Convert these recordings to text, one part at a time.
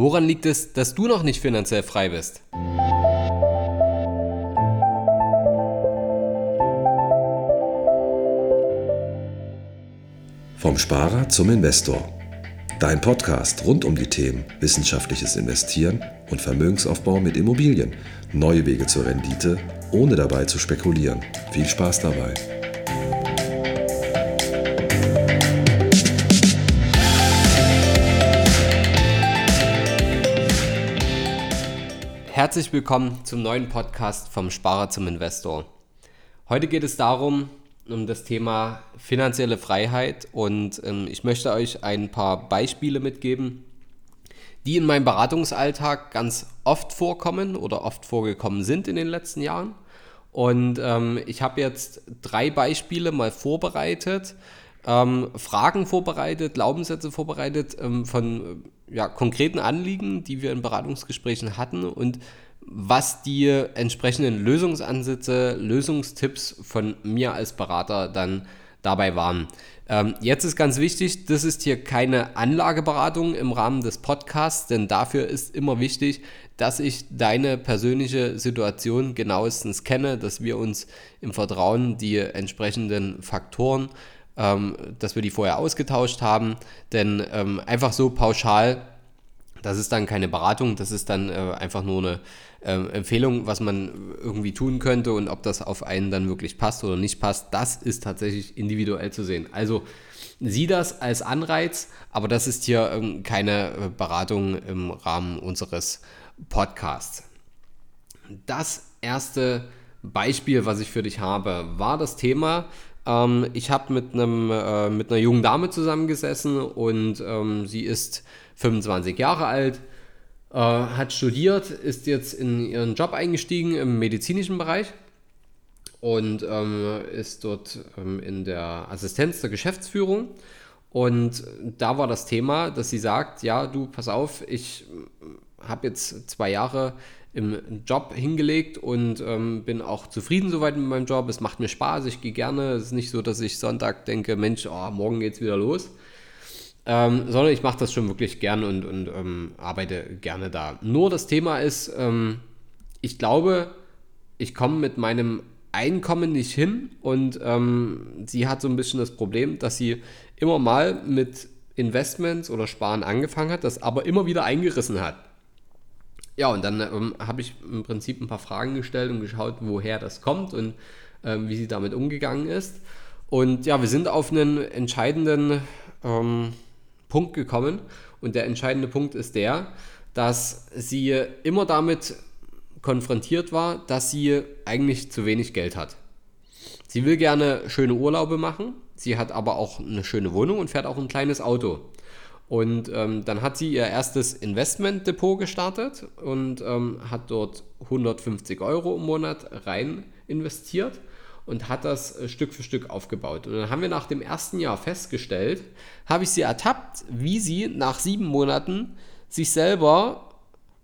Woran liegt es, dass du noch nicht finanziell frei bist? Vom Sparer zum Investor. Dein Podcast rund um die Themen wissenschaftliches Investieren und Vermögensaufbau mit Immobilien. Neue Wege zur Rendite, ohne dabei zu spekulieren. Viel Spaß dabei. Herzlich willkommen zum neuen Podcast vom Sparer zum Investor. Heute geht es darum, um das Thema finanzielle Freiheit und ähm, ich möchte euch ein paar Beispiele mitgeben, die in meinem Beratungsalltag ganz oft vorkommen oder oft vorgekommen sind in den letzten Jahren. Und ähm, ich habe jetzt drei Beispiele mal vorbereitet, ähm, Fragen vorbereitet, Glaubenssätze vorbereitet ähm, von ja, konkreten Anliegen, die wir in Beratungsgesprächen hatten und was die entsprechenden Lösungsansätze, Lösungstipps von mir als Berater dann dabei waren. Ähm, jetzt ist ganz wichtig, das ist hier keine Anlageberatung im Rahmen des Podcasts, denn dafür ist immer wichtig, dass ich deine persönliche Situation genauestens kenne, dass wir uns im Vertrauen die entsprechenden Faktoren ähm, dass wir die vorher ausgetauscht haben. Denn ähm, einfach so pauschal, das ist dann keine Beratung, das ist dann äh, einfach nur eine äh, Empfehlung, was man irgendwie tun könnte und ob das auf einen dann wirklich passt oder nicht passt, das ist tatsächlich individuell zu sehen. Also sieh das als Anreiz, aber das ist hier ähm, keine äh, Beratung im Rahmen unseres Podcasts. Das erste Beispiel, was ich für dich habe, war das Thema ähm, ich habe mit, äh, mit einer jungen Dame zusammengesessen und ähm, sie ist 25 Jahre alt, äh, hat studiert, ist jetzt in ihren Job eingestiegen im medizinischen Bereich und ähm, ist dort ähm, in der Assistenz der Geschäftsführung. Und da war das Thema, dass sie sagt, ja, du, pass auf, ich habe jetzt zwei Jahre im Job hingelegt und ähm, bin auch zufrieden soweit mit meinem Job. Es macht mir Spaß, ich gehe gerne. Es ist nicht so, dass ich Sonntag denke, Mensch, oh, morgen es wieder los. Ähm, sondern ich mache das schon wirklich gern und, und ähm, arbeite gerne da. Nur das Thema ist, ähm, ich glaube, ich komme mit meinem Einkommen nicht hin und ähm, sie hat so ein bisschen das Problem, dass sie immer mal mit Investments oder Sparen angefangen hat, das aber immer wieder eingerissen hat. Ja, und dann ähm, habe ich im Prinzip ein paar Fragen gestellt und geschaut, woher das kommt und ähm, wie sie damit umgegangen ist. Und ja, wir sind auf einen entscheidenden ähm, Punkt gekommen. Und der entscheidende Punkt ist der, dass sie immer damit konfrontiert war, dass sie eigentlich zu wenig Geld hat. Sie will gerne schöne Urlaube machen, sie hat aber auch eine schöne Wohnung und fährt auch ein kleines Auto. Und ähm, dann hat sie ihr erstes Investmentdepot gestartet und ähm, hat dort 150 Euro im Monat rein investiert und hat das äh, Stück für Stück aufgebaut. Und dann haben wir nach dem ersten Jahr festgestellt, habe ich sie ertappt, wie sie nach sieben Monaten sich selber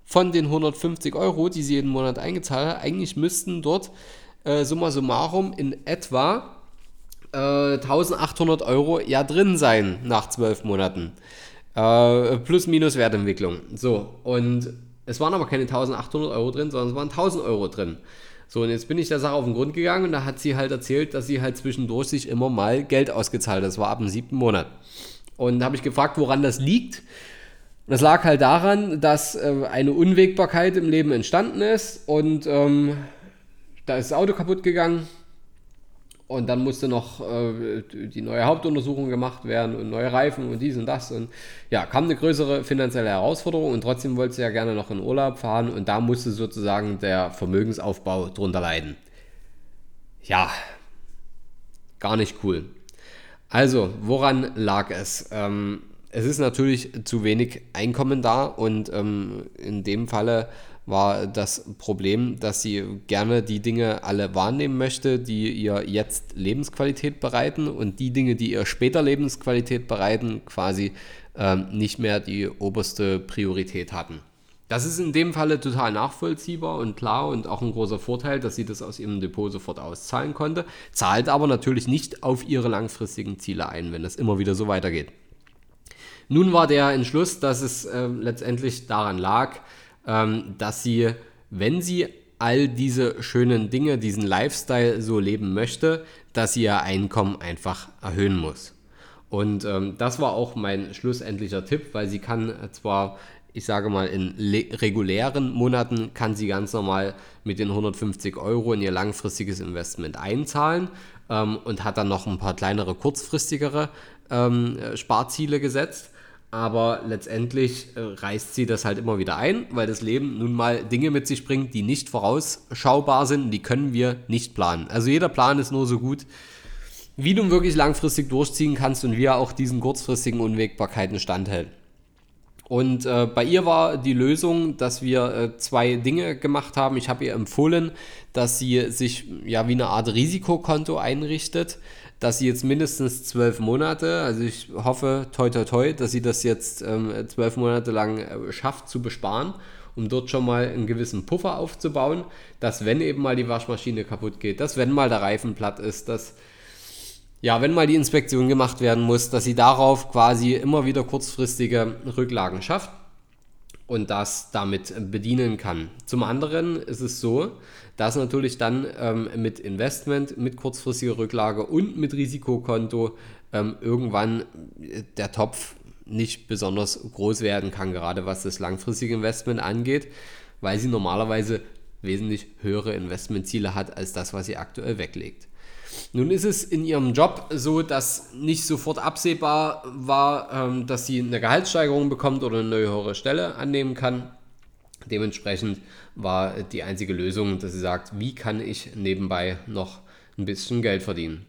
von den 150 Euro, die sie jeden Monat eingezahlt hat, eigentlich müssten dort äh, summa summarum in etwa äh, 1800 Euro ja drin sein nach zwölf Monaten. Äh, plus minus Wertentwicklung. So, und es waren aber keine 1800 Euro drin, sondern es waren 1000 Euro drin. So, und jetzt bin ich der Sache auf den Grund gegangen und da hat sie halt erzählt, dass sie halt zwischendurch sich immer mal Geld ausgezahlt hat. Das war ab dem siebten Monat. Und da habe ich gefragt, woran das liegt. Das lag halt daran, dass äh, eine Unwägbarkeit im Leben entstanden ist und ähm, da ist das Auto kaputt gegangen und dann musste noch äh, die neue Hauptuntersuchung gemacht werden und neue Reifen und dies und das. Und ja, kam eine größere finanzielle Herausforderung und trotzdem wollte sie ja gerne noch in Urlaub fahren und da musste sozusagen der Vermögensaufbau drunter leiden. Ja, gar nicht cool. Also, woran lag es? Ähm, es ist natürlich zu wenig Einkommen da und ähm, in dem Falle war das Problem, dass sie gerne die Dinge alle wahrnehmen möchte, die ihr jetzt Lebensqualität bereiten und die Dinge, die ihr später Lebensqualität bereiten, quasi ähm, nicht mehr die oberste Priorität hatten. Das ist in dem Falle total nachvollziehbar und klar und auch ein großer Vorteil, dass sie das aus ihrem Depot sofort auszahlen konnte, zahlt aber natürlich nicht auf ihre langfristigen Ziele ein, wenn das immer wieder so weitergeht. Nun war der Entschluss, dass es äh, letztendlich daran lag, ähm, dass sie, wenn sie all diese schönen Dinge, diesen Lifestyle so leben möchte, dass sie ihr Einkommen einfach erhöhen muss. Und ähm, das war auch mein schlussendlicher Tipp, weil sie kann zwar, ich sage mal, in regulären Monaten kann sie ganz normal mit den 150 Euro in ihr langfristiges Investment einzahlen ähm, und hat dann noch ein paar kleinere, kurzfristigere ähm, Sparziele gesetzt aber letztendlich äh, reißt sie das halt immer wieder ein, weil das Leben nun mal Dinge mit sich bringt, die nicht vorausschaubar sind, die können wir nicht planen. Also jeder Plan ist nur so gut, wie du wirklich langfristig durchziehen kannst und wie er auch diesen kurzfristigen Unwägbarkeiten standhält. Und äh, bei ihr war die Lösung, dass wir äh, zwei Dinge gemacht haben. Ich habe ihr empfohlen, dass sie sich ja wie eine Art Risikokonto einrichtet dass sie jetzt mindestens zwölf Monate, also ich hoffe, toi toi toi, dass sie das jetzt ähm, zwölf Monate lang äh, schafft zu besparen, um dort schon mal einen gewissen Puffer aufzubauen, dass wenn eben mal die Waschmaschine kaputt geht, dass wenn mal der Reifen platt ist, dass ja, wenn mal die Inspektion gemacht werden muss, dass sie darauf quasi immer wieder kurzfristige Rücklagen schafft und das damit bedienen kann. Zum anderen ist es so, dass natürlich dann ähm, mit Investment, mit kurzfristiger Rücklage und mit Risikokonto ähm, irgendwann der Topf nicht besonders groß werden kann, gerade was das langfristige Investment angeht, weil sie normalerweise wesentlich höhere Investmentziele hat als das, was sie aktuell weglegt. Nun ist es in ihrem Job so, dass nicht sofort absehbar war, ähm, dass sie eine Gehaltssteigerung bekommt oder eine neue höhere Stelle annehmen kann. Dementsprechend war die einzige Lösung, dass sie sagt, wie kann ich nebenbei noch ein bisschen Geld verdienen.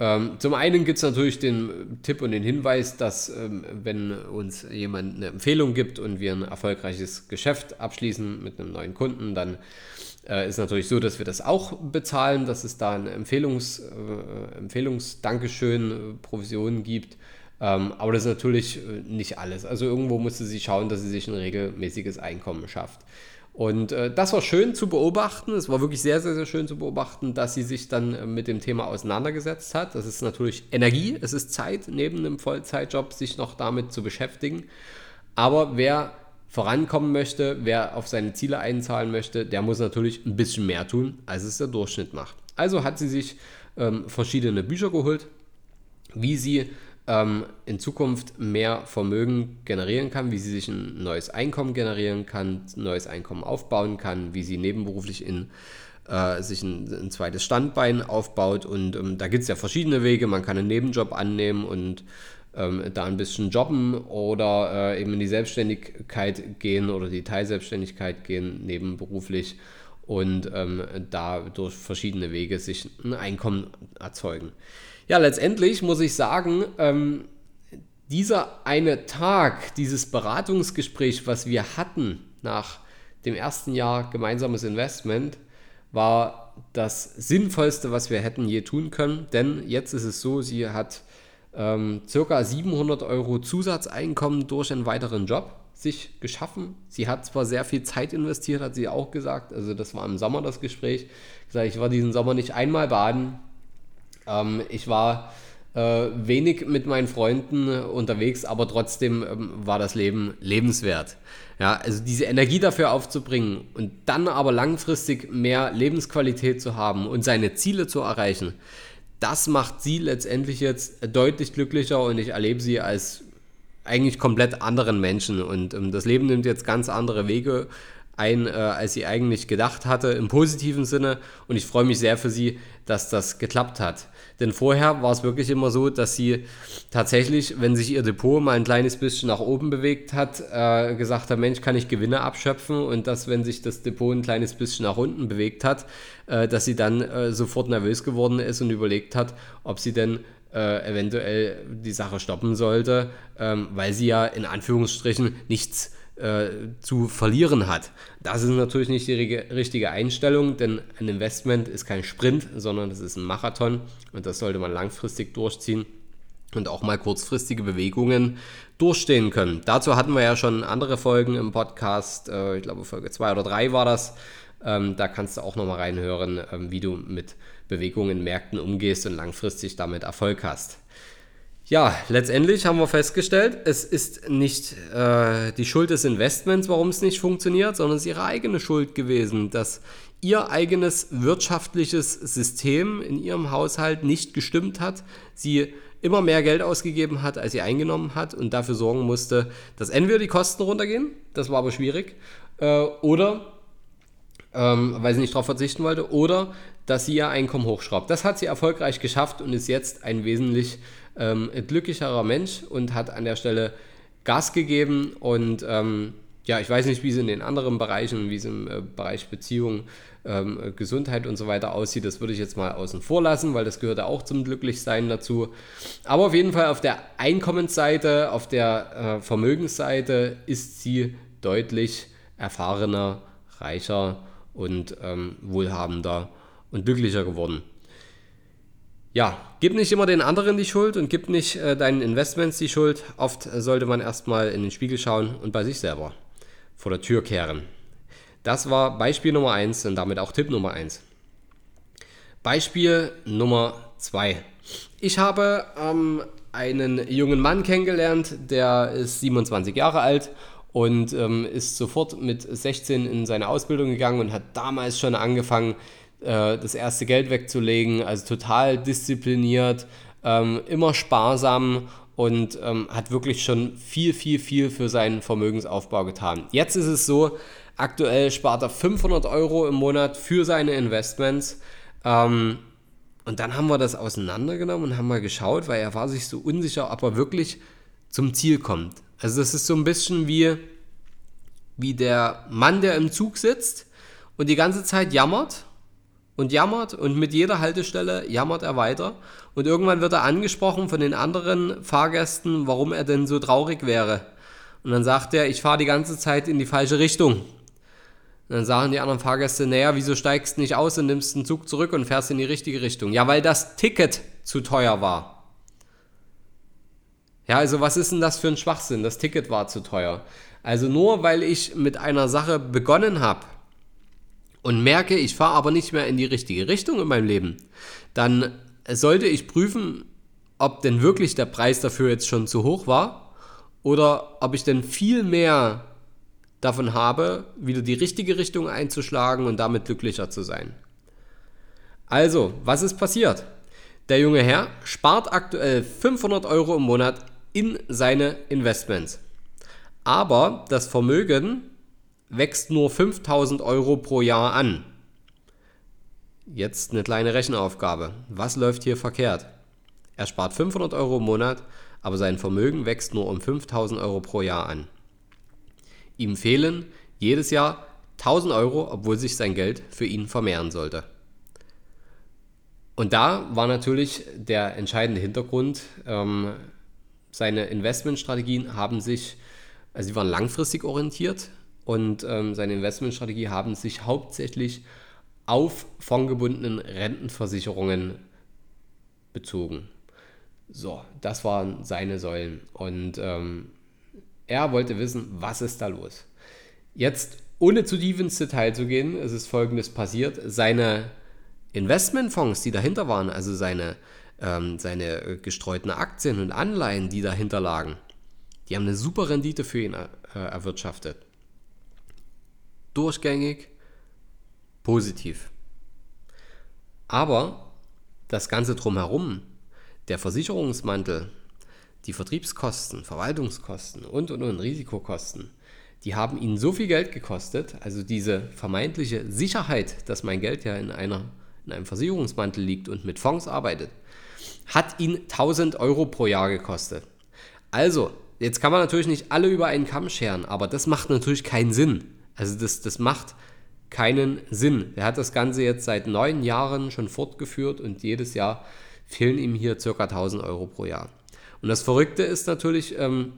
Ähm, zum einen gibt es natürlich den Tipp und den Hinweis, dass ähm, wenn uns jemand eine Empfehlung gibt und wir ein erfolgreiches Geschäft abschließen mit einem neuen Kunden, dann äh, ist natürlich so, dass wir das auch bezahlen, dass es da eine Empfehlungs, äh, Empfehlungsdankeschön, äh, Provision gibt. Ähm, aber das ist natürlich äh, nicht alles. Also irgendwo musste sie schauen, dass sie sich ein regelmäßiges Einkommen schafft. Und äh, das war schön zu beobachten. Es war wirklich sehr, sehr, sehr schön zu beobachten, dass sie sich dann äh, mit dem Thema auseinandergesetzt hat. Das ist natürlich Energie, es ist Zeit, neben einem Vollzeitjob sich noch damit zu beschäftigen. Aber wer vorankommen möchte, wer auf seine Ziele einzahlen möchte, der muss natürlich ein bisschen mehr tun, als es der Durchschnitt macht. Also hat sie sich ähm, verschiedene Bücher geholt, wie sie ähm, in Zukunft mehr Vermögen generieren kann, wie sie sich ein neues Einkommen generieren kann, ein neues Einkommen aufbauen kann, wie sie nebenberuflich in äh, sich ein, ein, zweites Standbein aufbaut. Und ähm, da gibt es ja verschiedene Wege. Man kann einen Nebenjob annehmen und ähm, da ein bisschen jobben oder äh, eben in die Selbstständigkeit gehen oder die Teilselbstständigkeit gehen, nebenberuflich und ähm, da durch verschiedene Wege sich ein Einkommen erzeugen. Ja, letztendlich muss ich sagen, ähm, dieser eine Tag, dieses Beratungsgespräch, was wir hatten nach dem ersten Jahr gemeinsames Investment, war das Sinnvollste, was wir hätten je tun können. Denn jetzt ist es so, sie hat ähm, circa 700 Euro Zusatzeinkommen durch einen weiteren Job sich geschaffen. Sie hat zwar sehr viel Zeit investiert, hat sie auch gesagt. Also das war im Sommer das Gespräch. Ich war diesen Sommer nicht einmal baden. Ähm, ich war äh, wenig mit meinen Freunden unterwegs, aber trotzdem ähm, war das Leben lebenswert. Ja, also diese Energie dafür aufzubringen und dann aber langfristig mehr Lebensqualität zu haben und seine Ziele zu erreichen, das macht sie letztendlich jetzt deutlich glücklicher und ich erlebe sie als eigentlich komplett anderen Menschen und ähm, das Leben nimmt jetzt ganz andere Wege ein, äh, als sie eigentlich gedacht hatte, im positiven Sinne. Und ich freue mich sehr für sie, dass das geklappt hat. Denn vorher war es wirklich immer so, dass sie tatsächlich, wenn sich ihr Depot mal ein kleines bisschen nach oben bewegt hat, äh, gesagt hat, Mensch, kann ich Gewinne abschöpfen und dass, wenn sich das Depot ein kleines bisschen nach unten bewegt hat, äh, dass sie dann äh, sofort nervös geworden ist und überlegt hat, ob sie denn äh, eventuell die Sache stoppen sollte, ähm, weil sie ja in Anführungsstrichen nichts äh, zu verlieren hat. Das ist natürlich nicht die richtige Einstellung, denn ein Investment ist kein Sprint, sondern es ist ein Marathon und das sollte man langfristig durchziehen und auch mal kurzfristige Bewegungen durchstehen können. Dazu hatten wir ja schon andere Folgen im Podcast, äh, ich glaube Folge 2 oder 3 war das. Ähm, da kannst du auch nochmal reinhören, ähm, wie du mit Bewegungen in Märkten umgehst und langfristig damit Erfolg hast. Ja, letztendlich haben wir festgestellt, es ist nicht äh, die Schuld des Investments, warum es nicht funktioniert, sondern es ist ihre eigene Schuld gewesen, dass ihr eigenes wirtschaftliches System in ihrem Haushalt nicht gestimmt hat, sie immer mehr Geld ausgegeben hat, als sie eingenommen hat und dafür sorgen musste, dass entweder die Kosten runtergehen, das war aber schwierig, äh, oder ähm, weil sie nicht darauf verzichten wollte, oder dass sie ihr Einkommen hochschraubt. Das hat sie erfolgreich geschafft und ist jetzt ein wesentlich ähm, glücklicherer Mensch und hat an der Stelle Gas gegeben und ähm, ja, ich weiß nicht, wie es in den anderen Bereichen, wie es im äh, Bereich Beziehung, ähm, Gesundheit und so weiter aussieht. Das würde ich jetzt mal außen vor lassen, weil das gehört ja auch zum Glücklichsein dazu. Aber auf jeden Fall auf der Einkommensseite, auf der äh, Vermögensseite ist sie deutlich erfahrener, reicher und ähm, wohlhabender und glücklicher geworden. Ja, gib nicht immer den anderen die Schuld und gib nicht äh, deinen Investments die Schuld. Oft sollte man erstmal in den Spiegel schauen und bei sich selber vor der Tür kehren. Das war Beispiel Nummer 1 und damit auch Tipp Nummer 1. Beispiel Nummer 2. Ich habe ähm, einen jungen Mann kennengelernt, der ist 27 Jahre alt und ähm, ist sofort mit 16 in seine Ausbildung gegangen und hat damals schon angefangen, äh, das erste Geld wegzulegen, also total diszipliniert, ähm, immer sparsam und ähm, hat wirklich schon viel, viel, viel für seinen Vermögensaufbau getan. Jetzt ist es so, aktuell spart er 500 Euro im Monat für seine Investments. Ähm, und dann haben wir das auseinandergenommen und haben mal geschaut, weil er war sich so unsicher, ob er wirklich zum Ziel kommt. Also das ist so ein bisschen wie, wie der Mann, der im Zug sitzt und die ganze Zeit jammert und jammert und mit jeder Haltestelle jammert er weiter und irgendwann wird er angesprochen von den anderen Fahrgästen, warum er denn so traurig wäre. Und dann sagt er, ich fahre die ganze Zeit in die falsche Richtung. Und dann sagen die anderen Fahrgäste, naja, wieso steigst du nicht aus und nimmst den Zug zurück und fährst in die richtige Richtung? Ja, weil das Ticket zu teuer war. Ja, also was ist denn das für ein Schwachsinn? Das Ticket war zu teuer. Also nur weil ich mit einer Sache begonnen habe und merke, ich fahre aber nicht mehr in die richtige Richtung in meinem Leben, dann sollte ich prüfen, ob denn wirklich der Preis dafür jetzt schon zu hoch war oder ob ich denn viel mehr davon habe, wieder die richtige Richtung einzuschlagen und damit glücklicher zu sein. Also, was ist passiert? Der junge Herr spart aktuell 500 Euro im Monat in seine Investments. Aber das Vermögen wächst nur 5000 Euro pro Jahr an. Jetzt eine kleine Rechenaufgabe. Was läuft hier verkehrt? Er spart 500 Euro im Monat, aber sein Vermögen wächst nur um 5000 Euro pro Jahr an. Ihm fehlen jedes Jahr 1000 Euro, obwohl sich sein Geld für ihn vermehren sollte. Und da war natürlich der entscheidende Hintergrund, ähm, seine Investmentstrategien haben sich, also sie waren langfristig orientiert und ähm, seine Investmentstrategie haben sich hauptsächlich auf fondgebundenen Rentenversicherungen bezogen. So, das waren seine Säulen. Und ähm, er wollte wissen, was ist da los. Jetzt, ohne zu tief ins Detail zu gehen, es ist folgendes passiert. Seine Investmentfonds, die dahinter waren, also seine ähm, seine äh, gestreuten Aktien und Anleihen, die dahinter lagen, die haben eine super Rendite für ihn äh, erwirtschaftet. Durchgängig, positiv. Aber das Ganze drumherum, der Versicherungsmantel, die Vertriebskosten, Verwaltungskosten und, und, und Risikokosten, die haben ihn so viel Geld gekostet, also diese vermeintliche Sicherheit, dass mein Geld ja in, einer, in einem Versicherungsmantel liegt und mit Fonds arbeitet, hat ihn 1000 Euro pro Jahr gekostet. Also, jetzt kann man natürlich nicht alle über einen Kamm scheren, aber das macht natürlich keinen Sinn. Also das, das macht keinen Sinn. Er hat das Ganze jetzt seit neun Jahren schon fortgeführt und jedes Jahr fehlen ihm hier ca. 1000 Euro pro Jahr. Und das Verrückte ist natürlich, ähm,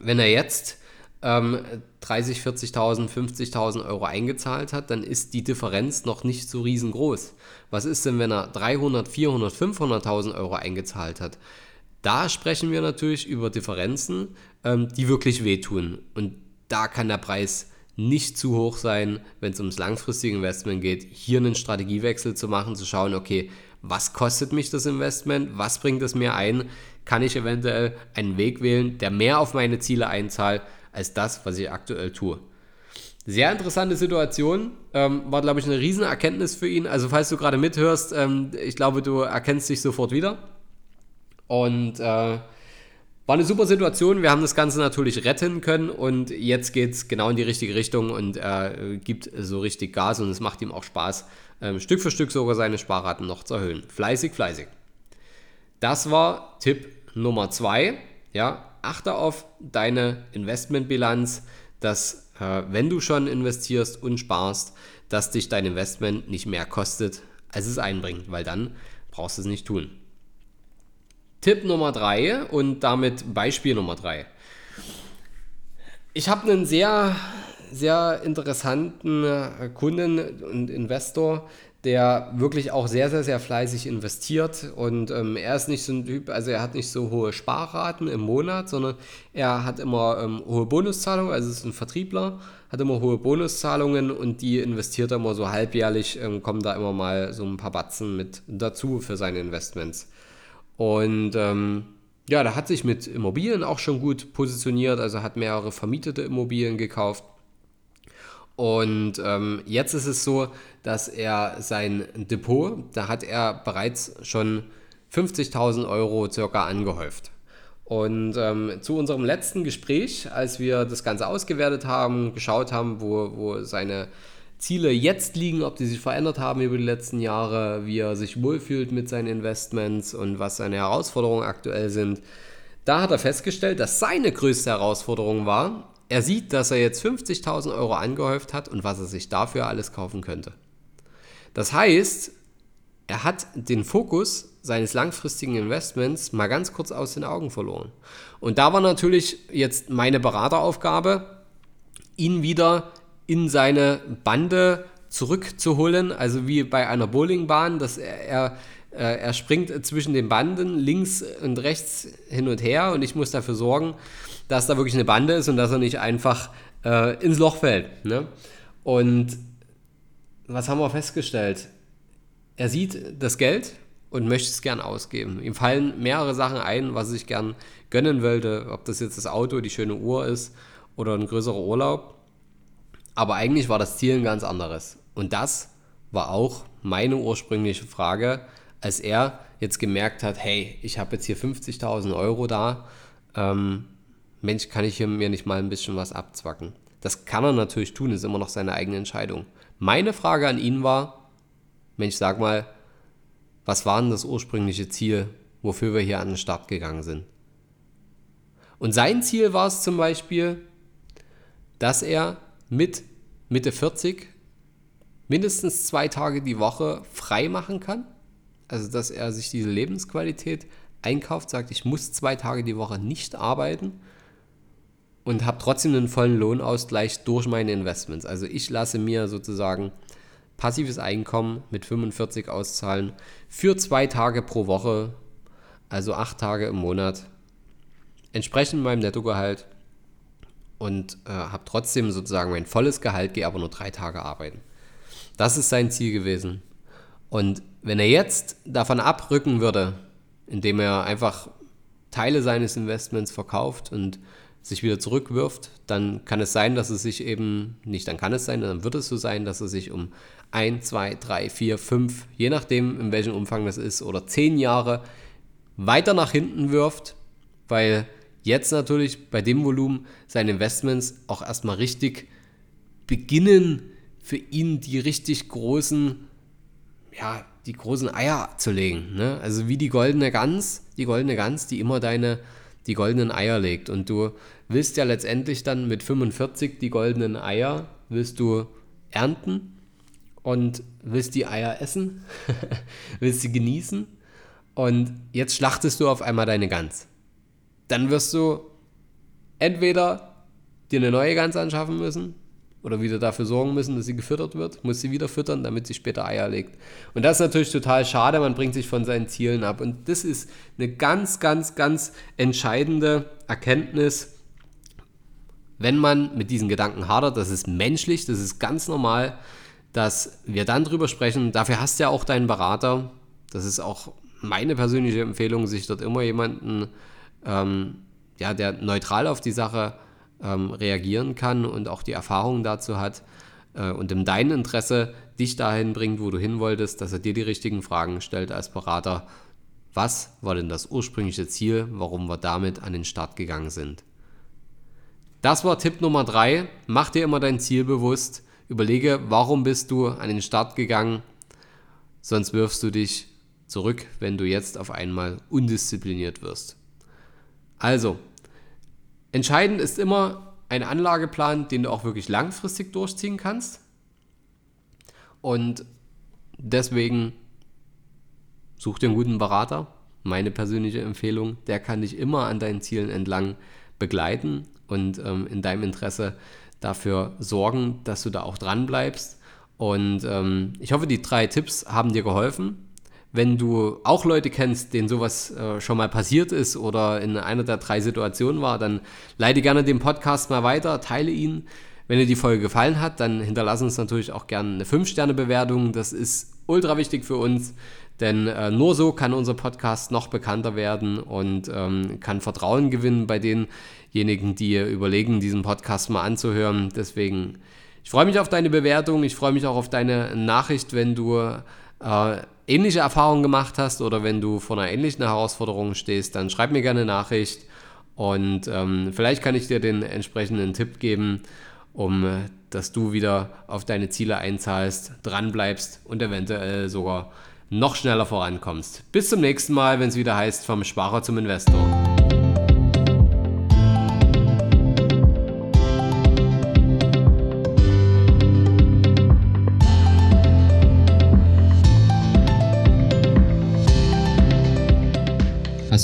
wenn er jetzt ähm, 30, 40.000, 50.000 Euro eingezahlt hat, dann ist die Differenz noch nicht so riesengroß. Was ist denn, wenn er 300, 400, 500.000 Euro eingezahlt hat? Da sprechen wir natürlich über Differenzen, ähm, die wirklich wehtun. Und da kann der Preis nicht zu hoch sein, wenn es ums langfristige Investment geht, hier einen Strategiewechsel zu machen, zu schauen, okay, was kostet mich das Investment, was bringt es mir ein, kann ich eventuell einen Weg wählen, der mehr auf meine Ziele einzahlt, als das, was ich aktuell tue. Sehr interessante Situation. Ähm, war, glaube ich, eine Riesenerkenntnis für ihn. Also, falls du gerade mithörst, ähm, ich glaube, du erkennst dich sofort wieder. Und äh, war eine super Situation. Wir haben das Ganze natürlich retten können und jetzt geht es genau in die richtige Richtung und er äh, gibt so richtig Gas und es macht ihm auch Spaß, ähm, Stück für Stück sogar seine Sparraten noch zu erhöhen. Fleißig, fleißig. Das war Tipp Nummer zwei. Ja, achte auf deine Investmentbilanz, dass äh, wenn du schon investierst und sparst, dass dich dein Investment nicht mehr kostet, als es einbringt, weil dann brauchst du es nicht tun. Tipp Nummer drei und damit Beispiel Nummer drei. Ich habe einen sehr, sehr interessanten äh, Kunden und Investor, der wirklich auch sehr, sehr, sehr fleißig investiert. Und ähm, er ist nicht so ein Typ, also er hat nicht so hohe Sparraten im Monat, sondern er hat immer ähm, hohe Bonuszahlungen, also ist ein Vertriebler, hat immer hohe Bonuszahlungen und die investiert er immer so halbjährlich, ähm, kommen da immer mal so ein paar Batzen mit dazu für seine Investments. Und ähm, ja, da hat sich mit Immobilien auch schon gut positioniert, also hat mehrere vermietete Immobilien gekauft. Und ähm, jetzt ist es so, dass er sein Depot, da hat er bereits schon 50.000 Euro circa angehäuft. Und ähm, zu unserem letzten Gespräch, als wir das Ganze ausgewertet haben, geschaut haben, wo, wo seine Ziele jetzt liegen, ob die sich verändert haben über die letzten Jahre, wie er sich wohlfühlt mit seinen Investments und was seine Herausforderungen aktuell sind. Da hat er festgestellt, dass seine größte Herausforderung war, er sieht, dass er jetzt 50.000 Euro angehäuft hat und was er sich dafür alles kaufen könnte. Das heißt, er hat den Fokus seines langfristigen Investments mal ganz kurz aus den Augen verloren. Und da war natürlich jetzt meine Berateraufgabe, ihn wieder in seine Bande zurückzuholen, also wie bei einer Bowlingbahn, dass er, er, äh, er springt zwischen den Banden links und rechts hin und her und ich muss dafür sorgen, dass da wirklich eine Bande ist und dass er nicht einfach äh, ins Loch fällt. Ne? Und was haben wir festgestellt? Er sieht das Geld und möchte es gern ausgeben. Ihm fallen mehrere Sachen ein, was er sich gern gönnen wollte, ob das jetzt das Auto, die schöne Uhr ist oder ein größerer Urlaub. Aber eigentlich war das Ziel ein ganz anderes. Und das war auch meine ursprüngliche Frage, als er jetzt gemerkt hat, hey, ich habe jetzt hier 50.000 Euro da, ähm, Mensch, kann ich hier mir nicht mal ein bisschen was abzwacken? Das kann er natürlich tun, ist immer noch seine eigene Entscheidung. Meine Frage an ihn war, Mensch, sag mal, was war denn das ursprüngliche Ziel, wofür wir hier an den Start gegangen sind? Und sein Ziel war es zum Beispiel, dass er mit Mitte 40 mindestens zwei Tage die Woche frei machen kann. Also dass er sich diese Lebensqualität einkauft, sagt, ich muss zwei Tage die Woche nicht arbeiten und habe trotzdem einen vollen Lohnausgleich durch meine Investments. Also ich lasse mir sozusagen passives Einkommen mit 45 auszahlen für zwei Tage pro Woche, also acht Tage im Monat, entsprechend meinem Nettogehalt und äh, habe trotzdem sozusagen mein volles Gehalt, gehe aber nur drei Tage arbeiten. Das ist sein Ziel gewesen. Und wenn er jetzt davon abrücken würde, indem er einfach Teile seines Investments verkauft und sich wieder zurückwirft, dann kann es sein, dass es sich eben, nicht dann kann es sein, dann wird es so sein, dass er sich um ein, zwei, drei, vier, fünf, je nachdem, in welchem Umfang das ist, oder zehn Jahre weiter nach hinten wirft, weil jetzt natürlich bei dem Volumen seine Investments auch erstmal richtig beginnen, für ihn die richtig großen, ja, die großen Eier zu legen. Ne? Also wie die goldene Gans, die goldene Gans, die immer deine, die goldenen Eier legt. Und du willst ja letztendlich dann mit 45 die goldenen Eier, willst du ernten und willst die Eier essen, willst sie genießen. Und jetzt schlachtest du auf einmal deine Gans dann wirst du entweder dir eine neue Gans anschaffen müssen oder wieder dafür sorgen müssen, dass sie gefüttert wird, muss sie wieder füttern, damit sie später Eier legt. Und das ist natürlich total schade, man bringt sich von seinen Zielen ab. Und das ist eine ganz, ganz, ganz entscheidende Erkenntnis, wenn man mit diesen Gedanken hadert. Das ist menschlich, das ist ganz normal, dass wir dann drüber sprechen. Dafür hast du ja auch deinen Berater, Das ist auch meine persönliche Empfehlung, sich dort immer jemanden, ähm, ja, der neutral auf die Sache ähm, reagieren kann und auch die Erfahrung dazu hat äh, und in deinem Interesse dich dahin bringt, wo du hin wolltest, dass er dir die richtigen Fragen stellt als Berater. Was war denn das ursprüngliche Ziel, warum wir damit an den Start gegangen sind? Das war Tipp Nummer drei. Mach dir immer dein Ziel bewusst. Überlege, warum bist du an den Start gegangen, sonst wirfst du dich zurück, wenn du jetzt auf einmal undiszipliniert wirst. Also, entscheidend ist immer ein Anlageplan, den du auch wirklich langfristig durchziehen kannst. Und deswegen such dir einen guten Berater. Meine persönliche Empfehlung, der kann dich immer an deinen Zielen entlang begleiten und ähm, in deinem Interesse dafür sorgen, dass du da auch dran bleibst. Und ähm, ich hoffe, die drei Tipps haben dir geholfen. Wenn du auch Leute kennst, denen sowas äh, schon mal passiert ist oder in einer der drei Situationen war, dann leite gerne den Podcast mal weiter, teile ihn. Wenn dir die Folge gefallen hat, dann hinterlass uns natürlich auch gerne eine 5-Sterne-Bewertung. Das ist ultra wichtig für uns, denn äh, nur so kann unser Podcast noch bekannter werden und ähm, kann Vertrauen gewinnen bei denjenigen, die überlegen, diesen Podcast mal anzuhören. Deswegen, ich freue mich auf deine Bewertung, ich freue mich auch auf deine Nachricht, wenn du äh, ähnliche Erfahrungen gemacht hast oder wenn du vor einer ähnlichen Herausforderung stehst, dann schreib mir gerne eine Nachricht und ähm, vielleicht kann ich dir den entsprechenden Tipp geben, um äh, dass du wieder auf deine Ziele einzahlst, dranbleibst und eventuell sogar noch schneller vorankommst. Bis zum nächsten Mal, wenn es wieder heißt vom Sparer zum Investor.